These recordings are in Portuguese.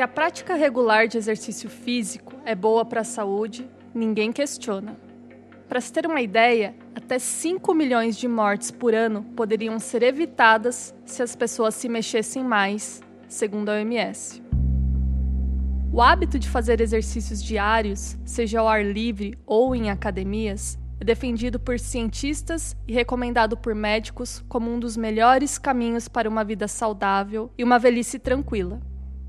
Que a prática regular de exercício físico é boa para a saúde, ninguém questiona. Para se ter uma ideia, até 5 milhões de mortes por ano poderiam ser evitadas se as pessoas se mexessem mais, segundo a OMS. O hábito de fazer exercícios diários, seja ao ar livre ou em academias, é defendido por cientistas e recomendado por médicos como um dos melhores caminhos para uma vida saudável e uma velhice tranquila.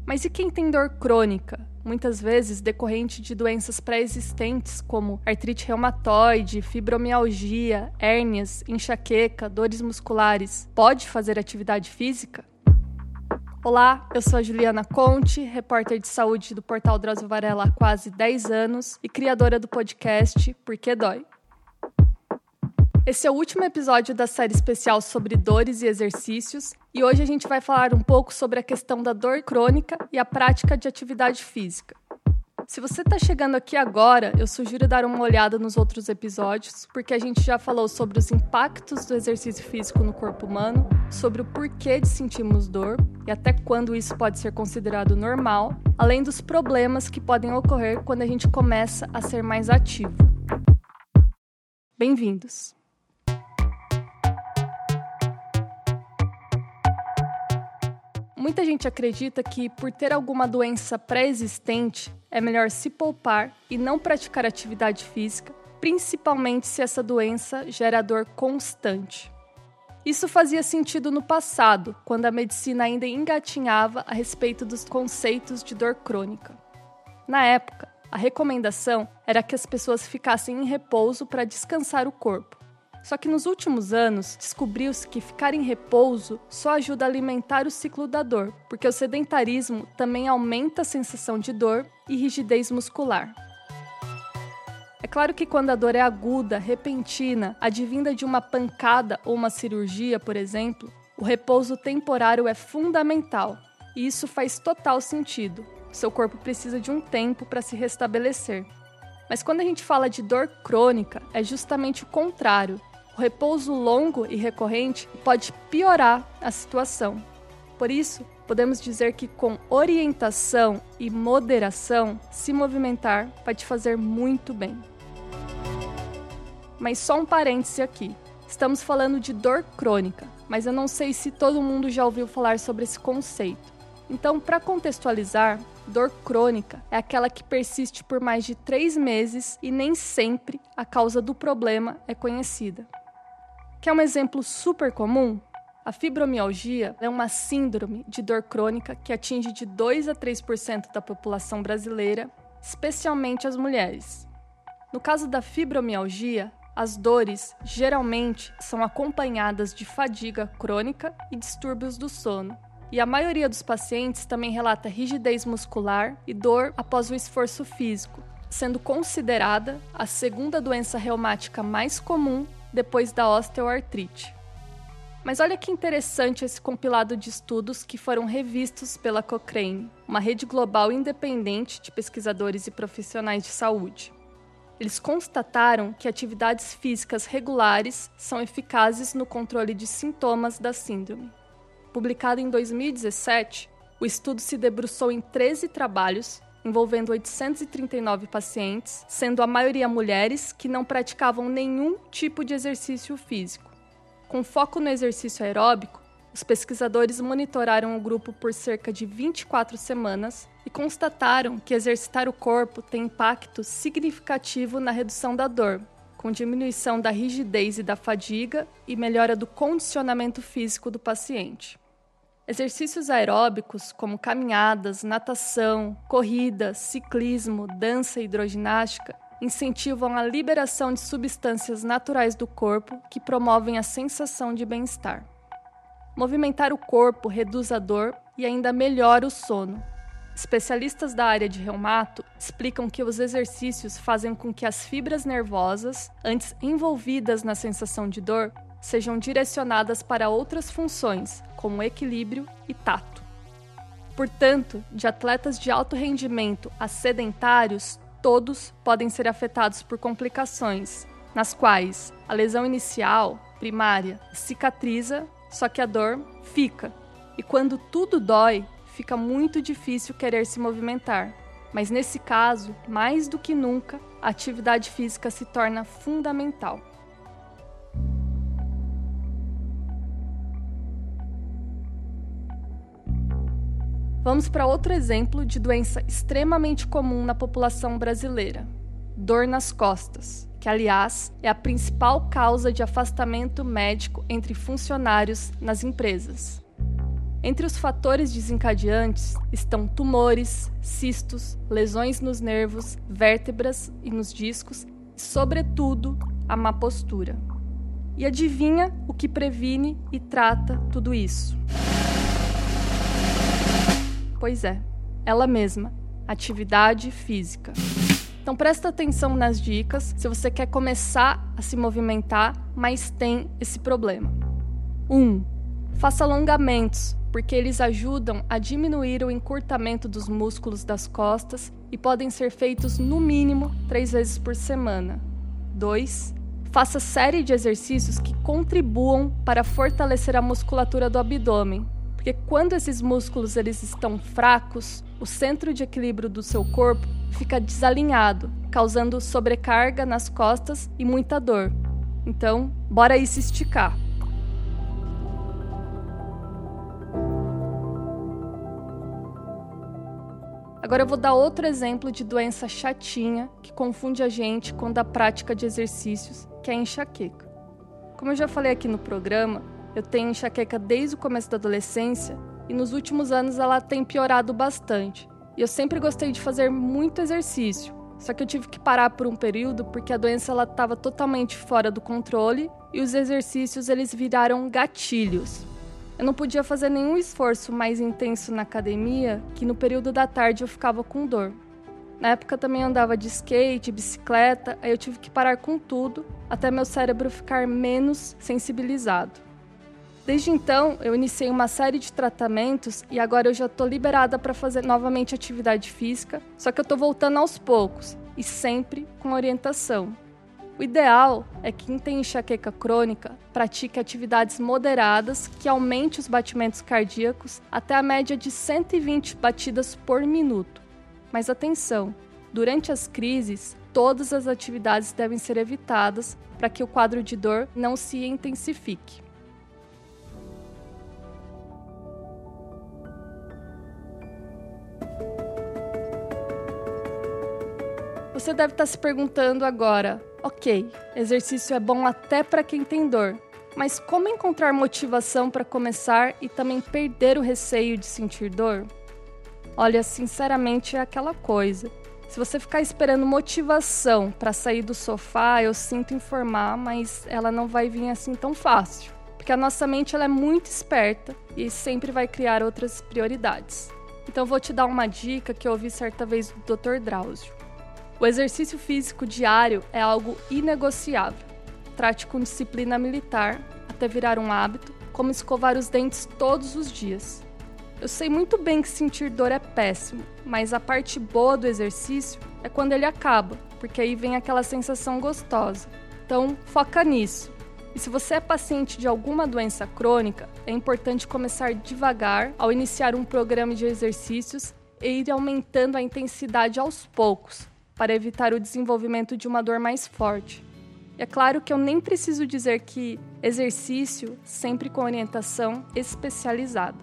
Mas e quem tem dor crônica, muitas vezes decorrente de doenças pré-existentes como artrite reumatoide, fibromialgia, hérnias, enxaqueca, dores musculares? Pode fazer atividade física? Olá, eu sou a Juliana Conte, repórter de saúde do portal Drauzio Varela há quase 10 anos e criadora do podcast Porque Dói. Esse é o último episódio da série especial sobre dores e exercícios, e hoje a gente vai falar um pouco sobre a questão da dor crônica e a prática de atividade física. Se você está chegando aqui agora, eu sugiro dar uma olhada nos outros episódios, porque a gente já falou sobre os impactos do exercício físico no corpo humano, sobre o porquê de sentirmos dor e até quando isso pode ser considerado normal, além dos problemas que podem ocorrer quando a gente começa a ser mais ativo. Bem-vindos! Muita gente acredita que, por ter alguma doença pré-existente, é melhor se poupar e não praticar atividade física, principalmente se essa doença gera dor constante. Isso fazia sentido no passado, quando a medicina ainda engatinhava a respeito dos conceitos de dor crônica. Na época, a recomendação era que as pessoas ficassem em repouso para descansar o corpo. Só que nos últimos anos, descobriu-se que ficar em repouso só ajuda a alimentar o ciclo da dor, porque o sedentarismo também aumenta a sensação de dor e rigidez muscular. É claro que quando a dor é aguda, repentina, advinda de uma pancada ou uma cirurgia, por exemplo, o repouso temporário é fundamental, e isso faz total sentido. Seu corpo precisa de um tempo para se restabelecer. Mas quando a gente fala de dor crônica, é justamente o contrário. O repouso longo e recorrente pode piorar a situação. Por isso, podemos dizer que com orientação e moderação, se movimentar vai te fazer muito bem. Mas só um parêntese aqui. Estamos falando de dor crônica, mas eu não sei se todo mundo já ouviu falar sobre esse conceito. Então, para contextualizar, dor crônica é aquela que persiste por mais de três meses e nem sempre a causa do problema é conhecida. Quer um exemplo super comum? A fibromialgia é uma síndrome de dor crônica que atinge de 2 a 3% da população brasileira, especialmente as mulheres. No caso da fibromialgia, as dores geralmente são acompanhadas de fadiga crônica e distúrbios do sono. E a maioria dos pacientes também relata rigidez muscular e dor após o esforço físico, sendo considerada a segunda doença reumática mais comum depois da osteoartrite. Mas olha que interessante esse compilado de estudos que foram revistos pela Cochrane, uma rede global independente de pesquisadores e profissionais de saúde. Eles constataram que atividades físicas regulares são eficazes no controle de sintomas da síndrome. Publicado em 2017, o estudo se debruçou em 13 trabalhos envolvendo 839 pacientes, sendo a maioria mulheres que não praticavam nenhum tipo de exercício físico. Com foco no exercício aeróbico, os pesquisadores monitoraram o grupo por cerca de 24 semanas e constataram que exercitar o corpo tem impacto significativo na redução da dor, com diminuição da rigidez e da fadiga e melhora do condicionamento físico do paciente. Exercícios aeróbicos, como caminhadas, natação, corrida, ciclismo, dança e hidroginástica, incentivam a liberação de substâncias naturais do corpo que promovem a sensação de bem-estar. Movimentar o corpo reduz a dor e ainda melhora o sono. Especialistas da área de reumato explicam que os exercícios fazem com que as fibras nervosas, antes envolvidas na sensação de dor, sejam direcionadas para outras funções, como equilíbrio e tato. Portanto, de atletas de alto rendimento a sedentários, todos podem ser afetados por complicações, nas quais a lesão inicial, primária, cicatriza, só que a dor fica. E quando tudo dói, fica muito difícil querer se movimentar. Mas nesse caso, mais do que nunca, a atividade física se torna fundamental. Vamos para outro exemplo de doença extremamente comum na população brasileira: dor nas costas, que aliás é a principal causa de afastamento médico entre funcionários nas empresas. Entre os fatores desencadeantes estão tumores, cistos, lesões nos nervos, vértebras e nos discos e, sobretudo, a má postura. E adivinha o que previne e trata tudo isso? Pois é, ela mesma, atividade física. Então presta atenção nas dicas se você quer começar a se movimentar, mas tem esse problema. 1. Um, faça alongamentos porque eles ajudam a diminuir o encurtamento dos músculos das costas e podem ser feitos no mínimo três vezes por semana. 2. Faça série de exercícios que contribuam para fortalecer a musculatura do abdômen, porque quando esses músculos eles estão fracos, o centro de equilíbrio do seu corpo fica desalinhado, causando sobrecarga nas costas e muita dor. Então, bora aí se esticar. Agora eu vou dar outro exemplo de doença chatinha que confunde a gente com a prática de exercícios, que é a enxaqueca. Como eu já falei aqui no programa, eu tenho enxaqueca desde o começo da adolescência e nos últimos anos ela tem piorado bastante. E eu sempre gostei de fazer muito exercício, só que eu tive que parar por um período porque a doença ela estava totalmente fora do controle e os exercícios eles viraram gatilhos. Eu não podia fazer nenhum esforço mais intenso na academia, que no período da tarde eu ficava com dor. Na época também andava de skate, bicicleta, aí eu tive que parar com tudo, até meu cérebro ficar menos sensibilizado. Desde então, eu iniciei uma série de tratamentos e agora eu já estou liberada para fazer novamente atividade física, só que eu estou voltando aos poucos e sempre com orientação. O ideal é que quem tem enxaqueca crônica pratique atividades moderadas que aumente os batimentos cardíacos até a média de 120 batidas por minuto. Mas atenção, durante as crises, todas as atividades devem ser evitadas para que o quadro de dor não se intensifique. Você deve estar se perguntando agora: ok, exercício é bom até para quem tem dor, mas como encontrar motivação para começar e também perder o receio de sentir dor? Olha, sinceramente é aquela coisa. Se você ficar esperando motivação para sair do sofá, eu sinto informar, mas ela não vai vir assim tão fácil. Porque a nossa mente ela é muito esperta e sempre vai criar outras prioridades. Então vou te dar uma dica que eu ouvi certa vez do Dr. Drauzio. O exercício físico diário é algo inegociável. Trate com disciplina militar até virar um hábito, como escovar os dentes todos os dias. Eu sei muito bem que sentir dor é péssimo, mas a parte boa do exercício é quando ele acaba, porque aí vem aquela sensação gostosa. Então, foca nisso. E se você é paciente de alguma doença crônica, é importante começar devagar ao iniciar um programa de exercícios e ir aumentando a intensidade aos poucos, para evitar o desenvolvimento de uma dor mais forte. E é claro que eu nem preciso dizer que exercício sempre com orientação especializada.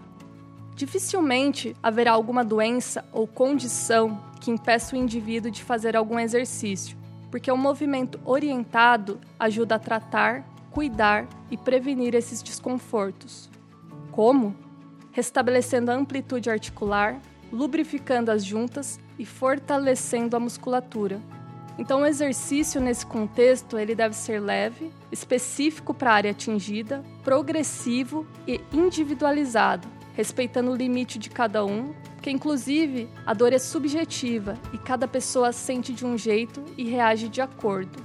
Dificilmente haverá alguma doença ou condição que impeça o indivíduo de fazer algum exercício, porque o movimento orientado ajuda a tratar, cuidar e prevenir esses desconfortos. Como? Restabelecendo a amplitude articular, lubrificando as juntas e fortalecendo a musculatura. Então, o exercício nesse contexto ele deve ser leve, específico para a área atingida, progressivo e individualizado, respeitando o limite de cada um, porque inclusive a dor é subjetiva e cada pessoa sente de um jeito e reage de acordo.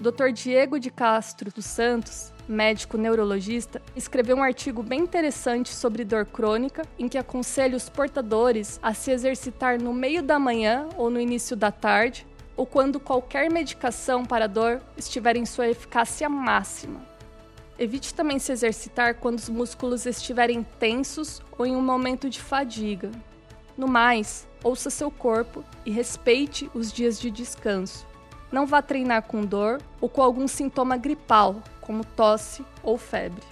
Dr. Diego de Castro dos Santos médico neurologista, escreveu um artigo bem interessante sobre dor crônica, em que aconselha os portadores a se exercitar no meio da manhã ou no início da tarde, ou quando qualquer medicação para dor estiver em sua eficácia máxima. Evite também se exercitar quando os músculos estiverem tensos ou em um momento de fadiga. No mais, ouça seu corpo e respeite os dias de descanso. Não vá treinar com dor ou com algum sintoma gripal, como tosse ou febre.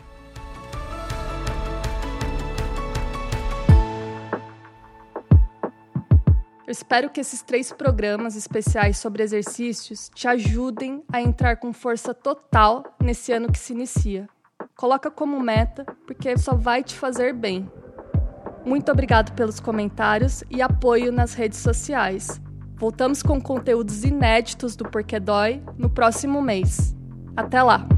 Eu espero que esses três programas especiais sobre exercícios te ajudem a entrar com força total nesse ano que se inicia. Coloca como meta, porque só vai te fazer bem. Muito obrigado pelos comentários e apoio nas redes sociais. Voltamos com conteúdos inéditos do Porquê Dói no próximo mês. Até lá!